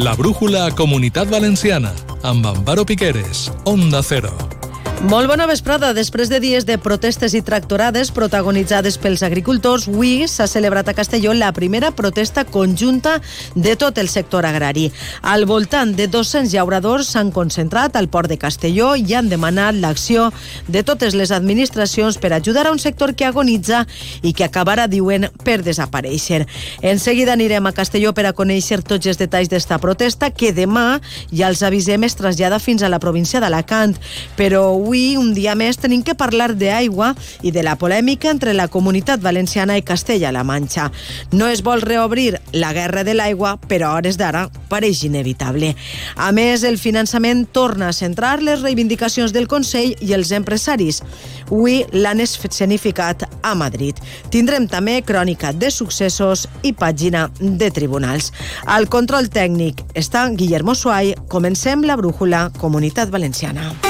La brújula Comunitat Valenciana, amb Amparo Piqueres, Onda Cero. Molt bona vesprada. Després de dies de protestes i tractorades protagonitzades pels agricultors, avui s'ha celebrat a Castelló la primera protesta conjunta de tot el sector agrari. Al voltant de 200 llauradors s'han concentrat al port de Castelló i han demanat l'acció de totes les administracions per ajudar a un sector que agonitza i que acabarà, diuen, per desaparèixer. En seguida anirem a Castelló per a conèixer tots els detalls d'esta protesta que demà, ja els avisem, es trasllada fins a la província d'Alacant. Però avui, un dia més, tenim que parlar d'aigua i de la polèmica entre la comunitat valenciana i Castella-La Manxa. No es vol reobrir la guerra de l'aigua, però a hores d'ara pareix inevitable. A més, el finançament torna a centrar les reivindicacions del Consell i els empresaris. Avui l'han escenificat a Madrid. Tindrem també crònica de successos i pàgina de tribunals. Al control tècnic està Guillermo Suay. Comencem la brújula Comunitat Valenciana.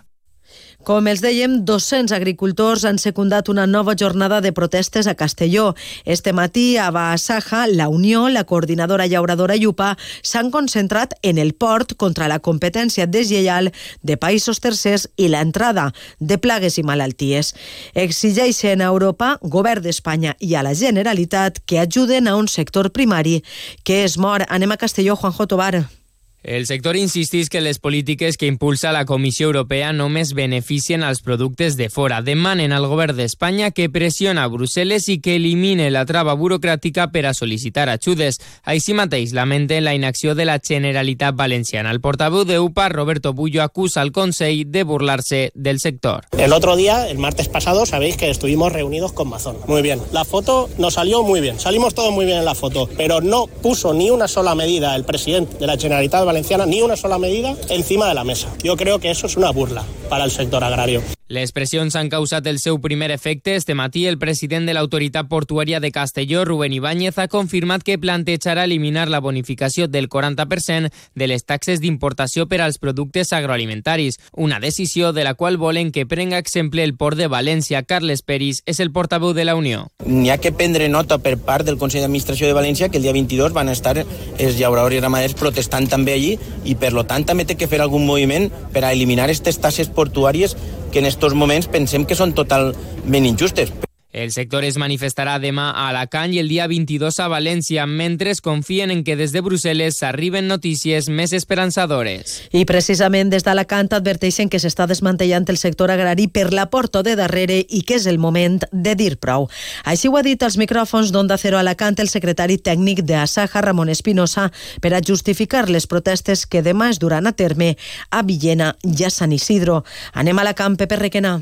Com els dèiem, 200 agricultors han secundat una nova jornada de protestes a Castelló. Este matí, a Baasaja, la Unió, la coordinadora llauradora Llupa, s'han concentrat en el port contra la competència deslleial de països tercers i l'entrada de plagues i malalties. Exigeixen a Europa, govern d'Espanya i a la Generalitat que ajuden a un sector primari que es mor. Anem a Castelló, Juanjo Tobar. El sector insistís que les polítiques que impulsa la Comissió Europea només beneficien als productes de fora. Demanen al govern d'Espanya que pressiona a Brussel·les i que elimine la trava burocràtica per a sol·licitar ajudes. Així mateix lamenten la inacció de la Generalitat Valenciana. El portaveu de UPA, Roberto Bullo, acusa al Consell de burlarse del sector. El otro día, el martes pasado, sabéis que estuvimos reunidos con Mazón. Muy bien. La foto nos salió muy bien. Salimos todos muy bien en la foto. Pero no puso ni una sola medida el presidente de la Generalitat Valenciana, ni una sola medida encima de la mesa. Yo creo que eso es una burla para el sector agrario. Les pressions han causat el seu primer efecte. Este matí, el president de l'autoritat portuària de Castelló, Rubén Ibáñez, ha confirmat que plantejarà eliminar la bonificació del 40% de les taxes d'importació per als productes agroalimentaris, una decisió de la qual volen que prenga exemple el port de València. Carles Peris és el portaveu de la Unió. N'hi ha que prendre nota per part del Consell d'Administració de València que el dia 22 van estar els llauradors i ramaders protestant també allí i per lo tant també té que fer algun moviment per a eliminar aquestes taxes portuàries que en estos moments pensem que són totalment injustes. El sector es manifestarà demà a Alacant i el dia 22 a València, mentre confien en que des de Brussel·les arriben notícies més esperançadores. I precisament des d'Alacant adverteixen que s'està desmantellant el sector agrari per la porta de darrere i que és el moment de dir prou. Així ho ha dit als micròfons d'Onda Cero Alacant el secretari tècnic de Asaja, Ramon Espinosa, per a justificar les protestes que demà es duran a terme a Villena i a Sant Isidro. Anem a Alacant, Pepe Requena.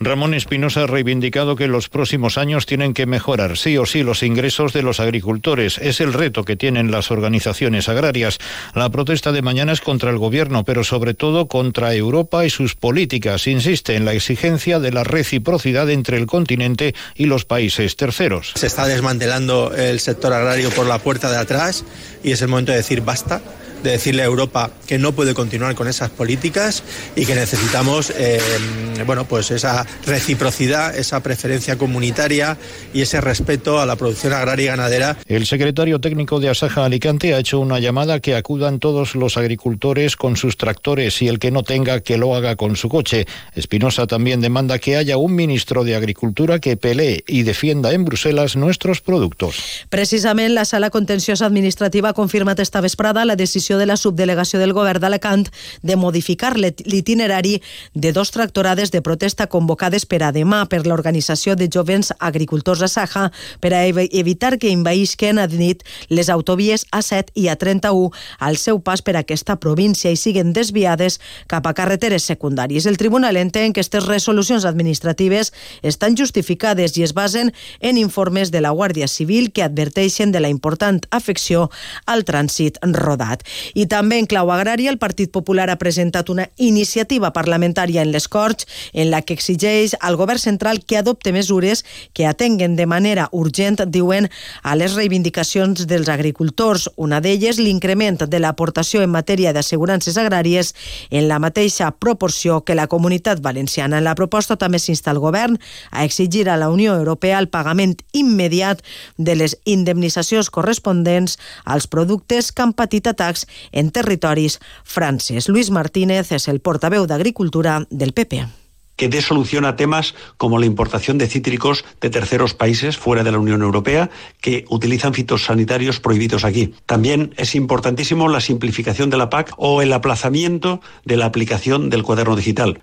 Ramón Espinosa ha reivindicado que los próximos años tienen que mejorar sí o sí los ingresos de los agricultores. Es el reto que tienen las organizaciones agrarias. La protesta de mañana es contra el gobierno, pero sobre todo contra Europa y sus políticas. Insiste en la exigencia de la reciprocidad entre el continente y los países terceros. Se está desmantelando el sector agrario por la puerta de atrás y es el momento de decir basta de decirle a Europa que no puede continuar con esas políticas y que necesitamos eh, bueno, pues esa reciprocidad, esa preferencia comunitaria y ese respeto a la producción agraria y ganadera. El secretario técnico de Asaja Alicante ha hecho una llamada que acudan todos los agricultores con sus tractores y el que no tenga que lo haga con su coche. Espinosa también demanda que haya un ministro de Agricultura que pelee y defienda en Bruselas nuestros productos. Precisament la sala contenciosa administrativa ha confirmat esta vesprada la decisió de la subdelegació del govern d'Alacant de modificar l'itinerari de dos tractorades de protesta convocades per a demà per l'Organització de Jovens Agricultors a Saja per a ev evitar que envaïsquen a nit les autovies A7 i A31 al seu pas per aquesta província i siguen desviades cap a carreteres secundàries. El tribunal entén que aquestes resolucions administratives estan justificades i es basen en informes de la Guàrdia Civil que adverteixen de la important afecció al trànsit rodat. I també en clau agrària, el Partit Popular ha presentat una iniciativa parlamentària en les Corts en la que exigeix al govern central que adopte mesures que atenguen de manera urgent, diuen, a les reivindicacions dels agricultors. Una d'elles, l'increment de l'aportació en matèria d'assegurances agràries en la mateixa proporció que la comunitat valenciana. En la proposta també s'insta el govern a exigir a la Unió Europea el pagament immediat de les indemnitzacions corresponents als productes que han patit atacs en territoris francesos. Luis Martínez és el portaveu d'Agricultura del PP que dé solución a temas como la importación de cítricos de terceros países fuera de la Unión Europea que utilizan fitosanitarios prohibidos aquí. También es importantísimo la simplificación de la PAC o el aplazamiento de la aplicación del cuaderno digital.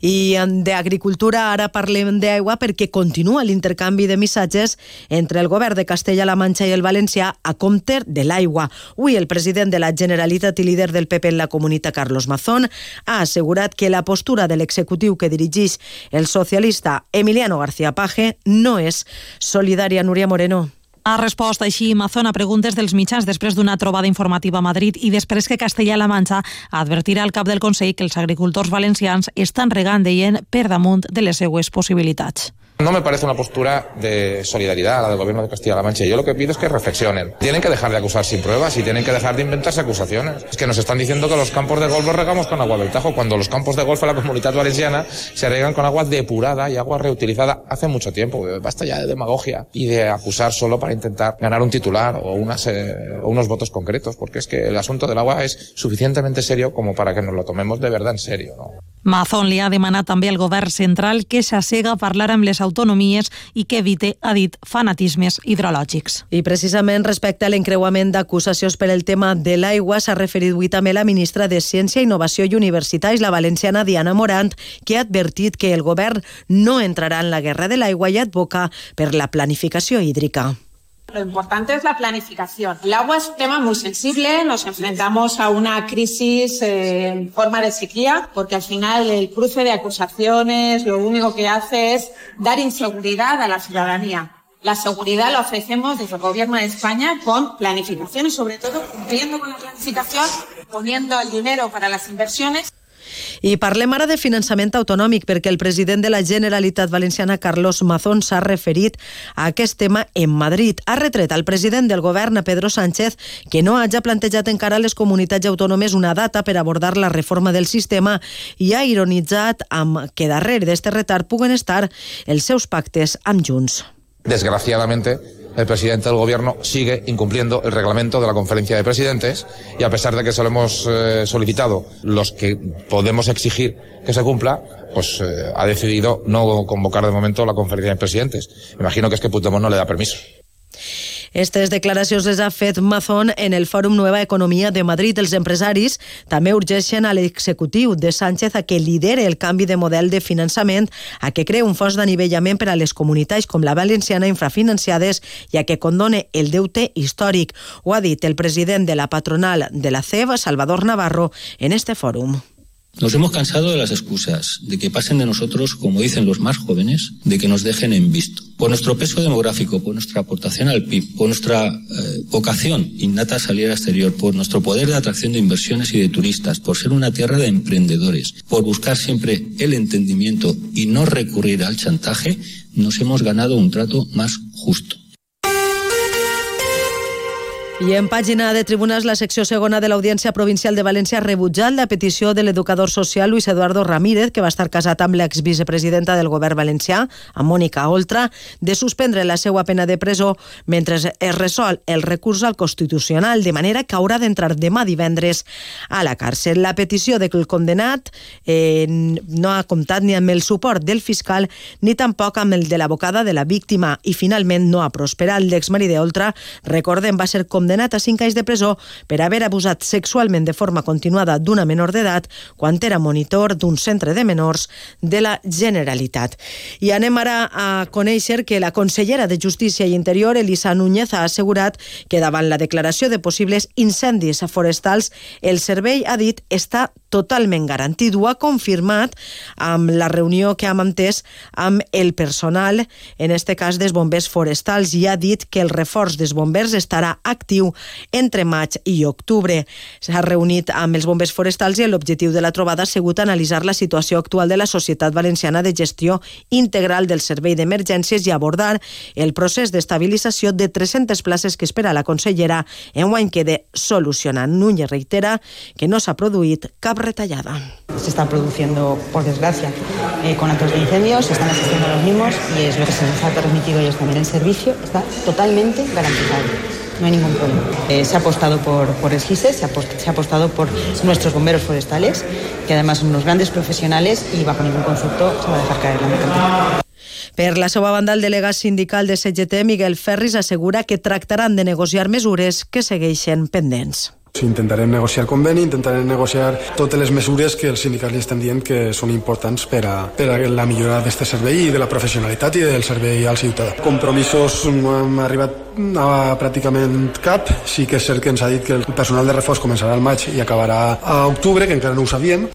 I d'agricultura ara parlem d'aigua perquè continua l'intercanvi de missatges entre el govern de Castella-La Manxa i el Valencià a compte de l'aigua. Avui el president de la Generalitat i líder del PP en la comunitat, Carlos Mazón, ha assegurat que la postura de l'executiu que dirigeix el socialista Emiliano García Paje no és solidària. Núria Moreno. Ha respost així Mazón a preguntes dels mitjans després d'una trobada informativa a Madrid i després que Castella-La Manxa advertirà al cap del Consell que els agricultors valencians estan regant, deien, per damunt de les seues possibilitats. No me parece una postura de solidaridad la del gobierno de Castilla-La Mancha. Yo lo que pido es que reflexionen. Tienen que dejar de acusar sin pruebas y tienen que dejar de inventarse acusaciones. Es que nos están diciendo que los campos de golf los regamos con agua del Tajo, cuando los campos de golf en la comunidad valenciana se regan con agua depurada y agua reutilizada hace mucho tiempo. Basta ya de demagogia y de acusar solo para intentar ganar un titular o, unas, eh, o unos votos concretos, porque es que el asunto del agua es suficientemente serio como para que nos lo tomemos de verdad en serio. ¿no? Mazón li ha demanat també al govern central que s'assega a parlar amb les autonomies i que evite, ha dit, fanatismes hidrològics. I precisament respecte a l'encreuament d'acusacions per el tema de l'aigua s'ha referit avui també la ministra de Ciència, Innovació i Universitats, la valenciana Diana Morant, que ha advertit que el govern no entrarà en la guerra de l'aigua i advoca per la planificació hídrica. Lo importante es la planificación. El agua es un tema muy sensible, nos enfrentamos a una crisis eh, en forma de sequía, porque al final el cruce de acusaciones lo único que hace es dar inseguridad a la ciudadanía. La seguridad la ofrecemos desde el Gobierno de España con planificación y sobre todo cumpliendo con la planificación, poniendo el dinero para las inversiones. I parlem ara de finançament autonòmic perquè el president de la Generalitat Valenciana, Carlos Mazón, s'ha referit a aquest tema en Madrid. Ha retret al president del govern, Pedro Sánchez, que no hagi plantejat encara a les comunitats autònomes una data per abordar la reforma del sistema i ha ironitzat amb que darrere d'este retard puguen estar els seus pactes amb Junts. Desgraciadamente, el presidente del gobierno sigue incumpliendo el reglamento de la conferencia de presidentes y a pesar de que se lo hemos eh, solicitado los que podemos exigir que se cumpla, pues eh, ha decidido no convocar de momento la conferencia de presidentes. Imagino que es que Puigdemont no le da permiso. Aquestes declaracions les ha fet Mazón en el Fòrum Nueva Economia de Madrid. Els empresaris també urgeixen a l'executiu de Sánchez a que lidere el canvi de model de finançament, a que cree un fons d'anivellament per a les comunitats com la valenciana infrafinanciades i a que condone el deute històric. Ho ha dit el president de la patronal de la CEB, Salvador Navarro, en este fòrum. Nos hemos cansado de las excusas, de que pasen de nosotros, como dicen los más jóvenes, de que nos dejen en visto. Por nuestro peso demográfico, por nuestra aportación al PIB, por nuestra eh, vocación innata a salir al exterior, por nuestro poder de atracción de inversiones y de turistas, por ser una tierra de emprendedores, por buscar siempre el entendimiento y no recurrir al chantaje, nos hemos ganado un trato más justo. I en pàgina de tribunals, la secció segona de l'Audiència Provincial de València ha rebutjat la petició de l'educador social Luis Eduardo Ramírez, que va estar casat amb l'exvicepresidenta del govern valencià, amb Mònica Oltra, de suspendre la seva pena de presó mentre es resol el recurs al Constitucional, de manera que haurà d'entrar demà divendres a la càrcel. La petició de que el condenat eh, no ha comptat ni amb el suport del fiscal ni tampoc amb el de l'abocada de la víctima i finalment no ha prosperat. L'exmarit d'Oltra, recordem, va ser com condenat a 5 anys de presó per haver abusat sexualment de forma continuada d'una menor d'edat quan era monitor d'un centre de menors de la Generalitat. I anem ara a conèixer que la consellera de Justícia i Interior, Elisa Núñez, ha assegurat que davant la declaració de possibles incendis forestals, el servei, ha dit, està totalment garantit. Ho ha confirmat amb la reunió que ha mantès amb el personal, en este cas dels bombers forestals, i ha dit que el reforç dels bombers estarà actiu entre maig i octubre. S'ha reunit amb els bombers forestals i l'objectiu de la trobada ha sigut analitzar la situació actual de la Societat Valenciana de Gestió Integral del Servei d'Emergències i abordar el procés d'estabilització de 300 places que espera la consellera en guany quede solucionant. Núñez reitera que no s'ha produït cap retallada. Se está produciendo, por desgracia, eh, con actos de incendios, se están asistiendo los mismos y es lo que se les ha a ellos también. El servicio está totalmente garantizado. No hay ningún problema. Eh, se ha apostado por, por el GISE, se ha, se ha apostado por nuestros bomberos forestales, que además son unos grandes profesionales y bajo ningún concepto se va a dejar caer la mercantil. Per la seva banda, el delegat sindical de CGT, Miguel Ferris, assegura que tractaran de negociar mesures que segueixen pendents. Intentarem negociar el conveni, intentarem negociar totes les mesures que els sindicats li estan dient que són importants per a, per a la millora d'aquest servei i de la professionalitat i del servei al ciutadà. Compromisos no hem arribat a pràcticament cap. Sí que és cert que ens ha dit que el personal de reforç començarà al maig i acabarà a octubre, que encara no ho sabíem.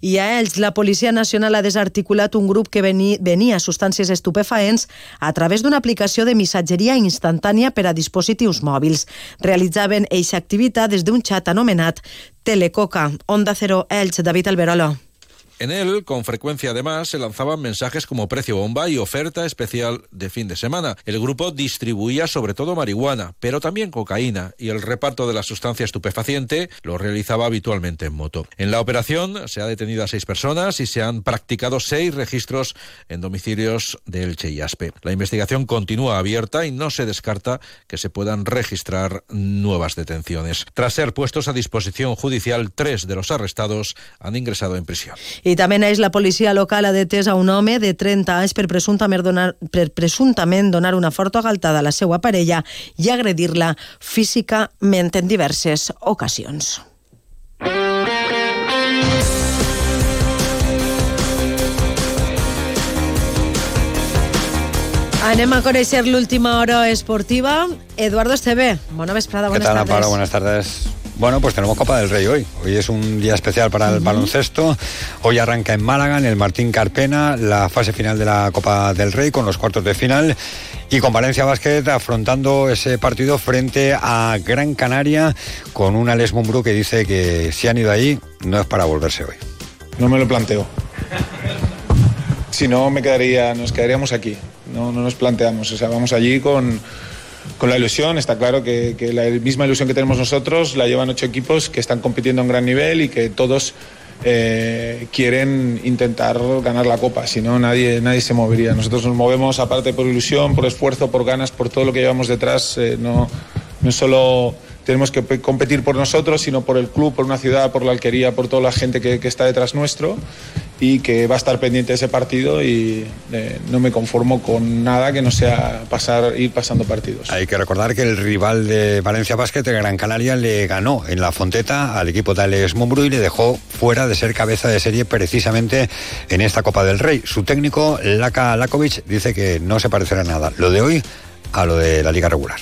I a ells, la Policia Nacional ha desarticulat un grup que venia, substàncies estupefaents a través d'una aplicació de missatgeria instantània per a dispositius mòbils. Realitzaven eixa activitat des d'un xat anomenat Telecoca. Onda Cero Elx, David Alberolo. En él, con frecuencia además, se lanzaban mensajes como precio bomba y oferta especial de fin de semana. El grupo distribuía sobre todo marihuana, pero también cocaína, y el reparto de la sustancia estupefaciente lo realizaba habitualmente en moto. En la operación se ha detenido a seis personas y se han practicado seis registros en domicilios de Elche y Aspe. La investigación continúa abierta y no se descarta que se puedan registrar nuevas detenciones. Tras ser puestos a disposición judicial, tres de los arrestados han ingresado en prisión. I també neix la policia local ha detès a un home de 30 anys per presumptament donar, per presumptament donar una forta galtada a la seva parella i agredir-la físicament en diverses ocasions. Anem a conèixer l'última hora esportiva. Eduardo Esteve, bona vesprada, ¿Qué buenas tal, tardes. Amparo? Buenas tardes. Bueno, pues tenemos Copa del Rey hoy. Hoy es un día especial para el baloncesto. Hoy arranca en Málaga, en el Martín Carpena, la fase final de la Copa del Rey con los cuartos de final. Y con Valencia Basket afrontando ese partido frente a Gran Canaria con un Alex Mumbrú que dice que si han ido ahí no es para volverse hoy. No me lo planteo. Si no, me quedaría, nos quedaríamos aquí. No, no nos planteamos. O sea, vamos allí con, con la ilusión. Está claro que, la misma ilusión que tenemos nosotros la llevan ocho equipos que están compitiendo a un gran nivel y que todos eh, quieren intentar ganar la copa. Si no, nadie, nadie se movería. Nosotros nos movemos aparte por ilusión, por esfuerzo, por ganas, por todo lo que llevamos detrás. Eh, no, no solo tenemos que pe- competir por nosotros, sino por el club, por una ciudad, por la alquería, por toda la gente que, que está detrás nuestro y que va a estar pendiente de ese partido y eh, no me conformo con nada que no sea pasar, ir pasando partidos. Hay que recordar que el rival de Valencia Basket, Gran Canaria, le ganó en la Fonteta al equipo de Alex Mumbrú y le dejó fuera de ser cabeza de serie precisamente en esta Copa del Rey. Su técnico, Laka Lakovic, dice que no se parecerá nada lo de hoy a lo de la liga regular.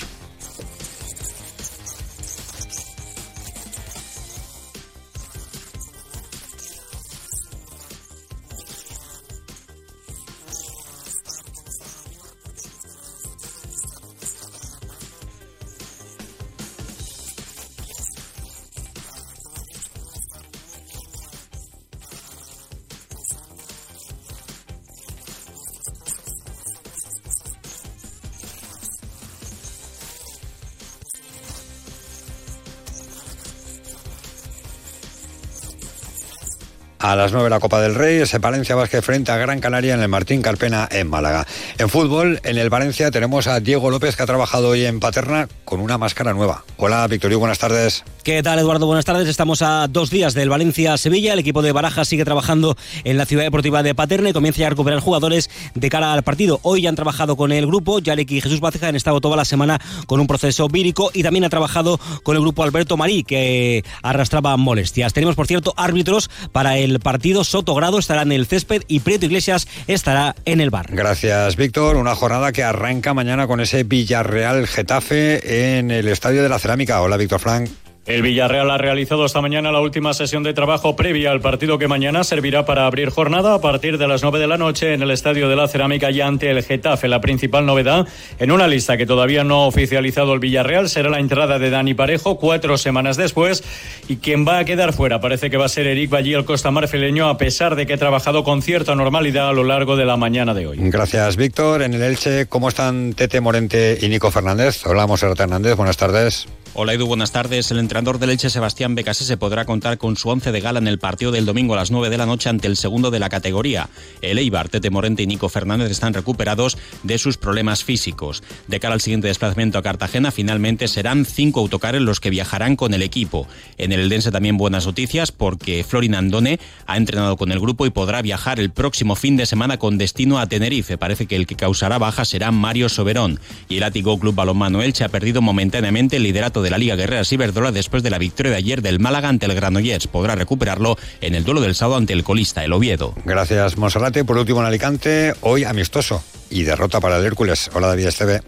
A las 9 la Copa del Rey, ese Valencia Vázquez frente a Gran Canaria en el Martín Carpena en Málaga. En fútbol, en el Valencia tenemos a Diego López que ha trabajado hoy en Paterna con una máscara nueva. Hola, Victorio, buenas tardes. ¿Qué tal, Eduardo? Buenas tardes. Estamos a dos días del Valencia-Sevilla. El equipo de Barajas sigue trabajando en la ciudad deportiva de Paterna y comienza ya a recuperar jugadores de cara al partido. Hoy ya han trabajado con el grupo. Yarek y Jesús Baceja han estado toda la semana con un proceso vírico y también ha trabajado con el grupo Alberto Marí, que arrastraba molestias. Tenemos, por cierto, árbitros para el partido. Soto Grado estará en el césped y Prieto Iglesias estará en el bar. Gracias, Víctor. Una jornada que arranca mañana con ese Villarreal Getafe en el Estadio de la Cerámica. Hola, Víctor Frank. El Villarreal ha realizado esta mañana la última sesión de trabajo previa al partido que mañana servirá para abrir jornada a partir de las 9 de la noche en el Estadio de la Cerámica y ante el Getafe. La principal novedad en una lista que todavía no ha oficializado el Villarreal será la entrada de Dani Parejo cuatro semanas después y quien va a quedar fuera parece que va a ser Eric Ballí, el costa marfileño, a pesar de que ha trabajado con cierta normalidad a lo largo de la mañana de hoy. Gracias, Víctor. En el Elche, ¿cómo están Tete Morente y Nico Fernández? Hola, Monserrat Hernández. Buenas tardes. Hola Edu, buenas tardes. El entrenador del Elche, Sebastián se podrá contar con su once de gala en el partido del domingo a las 9 de la noche ante el segundo de la categoría. El Eibar, Tete Morente y Nico Fernández están recuperados de sus problemas físicos. De cara al siguiente desplazamiento a Cartagena, finalmente serán cinco autocares los que viajarán con el equipo. En el Eldense también buenas noticias porque Florin Andone ha entrenado con el grupo y podrá viajar el próximo fin de semana con destino a Tenerife. Parece que el que causará baja será Mario Soberón. Y el Atigo Club Balonmano Elche ha perdido momentáneamente el liderato de la Liga Guerrera Ciberdola después de la victoria de ayer del Málaga ante el Granollers. Podrá recuperarlo en el duelo del sábado ante el colista, el Oviedo. Gracias, Monserrate. Por último, en Alicante, hoy amistoso y derrota para el Hércules. Hola, David Esteve.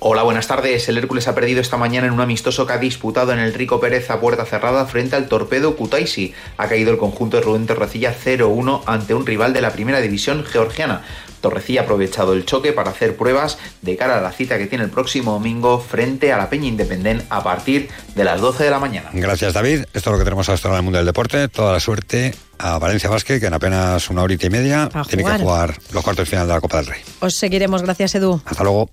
Hola, buenas tardes. El Hércules ha perdido esta mañana en un amistoso que ha disputado en el Rico Pérez a puerta cerrada frente al Torpedo Kutaisi. Ha caído el conjunto de Rubén Torrecilla 0-1 ante un rival de la primera división georgiana. Torrecilla ha aprovechado el choque para hacer pruebas de cara a la cita que tiene el próximo domingo frente a la Peña Independent a partir de las 12 de la mañana. Gracias, David. Esto es lo que tenemos hasta ahora en el mundo del deporte. Toda la suerte a Valencia Vázquez, que en apenas una horita y media tiene que jugar los cuartos de final de la Copa del Rey. Os seguiremos. Gracias, Edu. Hasta luego.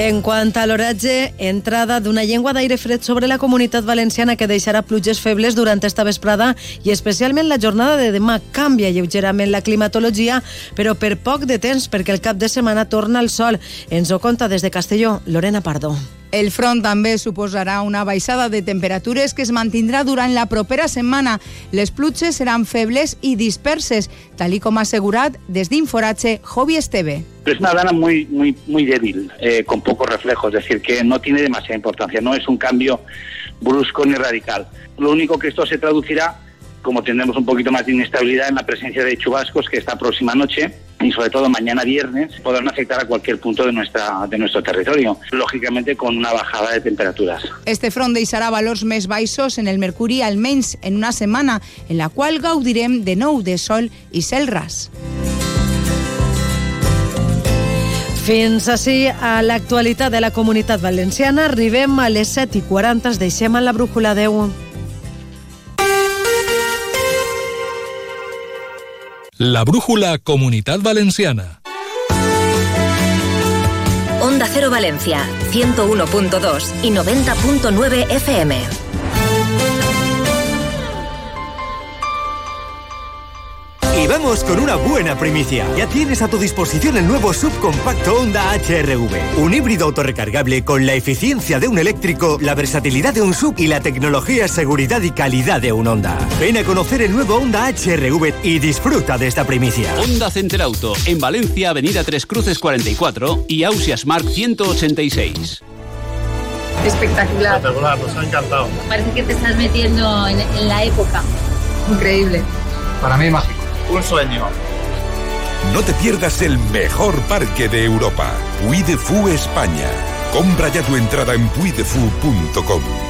En quant a l'oratge, entrada d'una llengua d'aire fred sobre la comunitat valenciana que deixarà pluges febles durant esta vesprada i especialment la jornada de demà. Canvia lleugerament la climatologia, però per poc de temps perquè el cap de setmana torna el sol. Ens ho conta des de Castelló, Lorena Pardo. El front també suposarà una baixada de temperatures que es mantindrà durant la propera setmana. Les pluges seran febles i disperses, tal com ha assegurat des d'Inforatge Jovi Esteve. Es una dana muy, muy, muy débil, eh, con pocos reflejos, es decir, que no tiene demasiada importancia, no es un cambio brusco ni radical. Lo único que esto se traducirá como tendremos un poquito más de inestabilidad en la presencia de chubascos que esta próxima noche y sobre todo mañana viernes podrán afectar a cualquier punto de nuestra de nuestro territorio, lógicamente con una bajada de temperaturas. Este front deixarà valors més baixos en el mercuri almenys en una setmana en la qual gaudirem de nou de sol i cel ras. Fins així a l'actualitat de la comunitat valenciana. Arribem a les 7 i 40. Ens deixem a la brújula 10. La Brújula Comunidad Valenciana. Onda Cero Valencia, 101.2 y 90.9 FM. Y vamos con una buena primicia. Ya tienes a tu disposición el nuevo subcompacto Honda HRV. Un híbrido autorrecargable con la eficiencia de un eléctrico, la versatilidad de un sub y la tecnología, seguridad y calidad de un Honda. Ven a conocer el nuevo Honda HRV y disfruta de esta primicia. Honda Center Auto, en Valencia, Avenida Tres Cruces 44 y Ausia Smart 186. Espectacular. Espectacular, nos ha encantado. Parece que te estás metiendo en, en la época. Increíble. Para mí mágico. Un sueño. No te pierdas el mejor parque de Europa, Puy de España. Compra ya tu entrada en puidefu.com.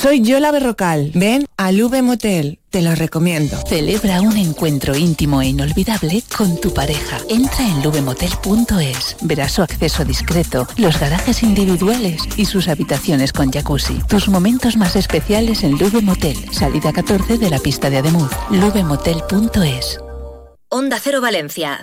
Soy Yola Berrocal. Ven al V Motel. Te lo recomiendo. Celebra un encuentro íntimo e inolvidable con tu pareja. Entra en lubemotel.es. Verás su acceso discreto, los garajes individuales y sus habitaciones con jacuzzi. Tus momentos más especiales en Lube Motel. Salida 14 de la pista de Ademuz. lubemotel.es. Onda Cero Valencia,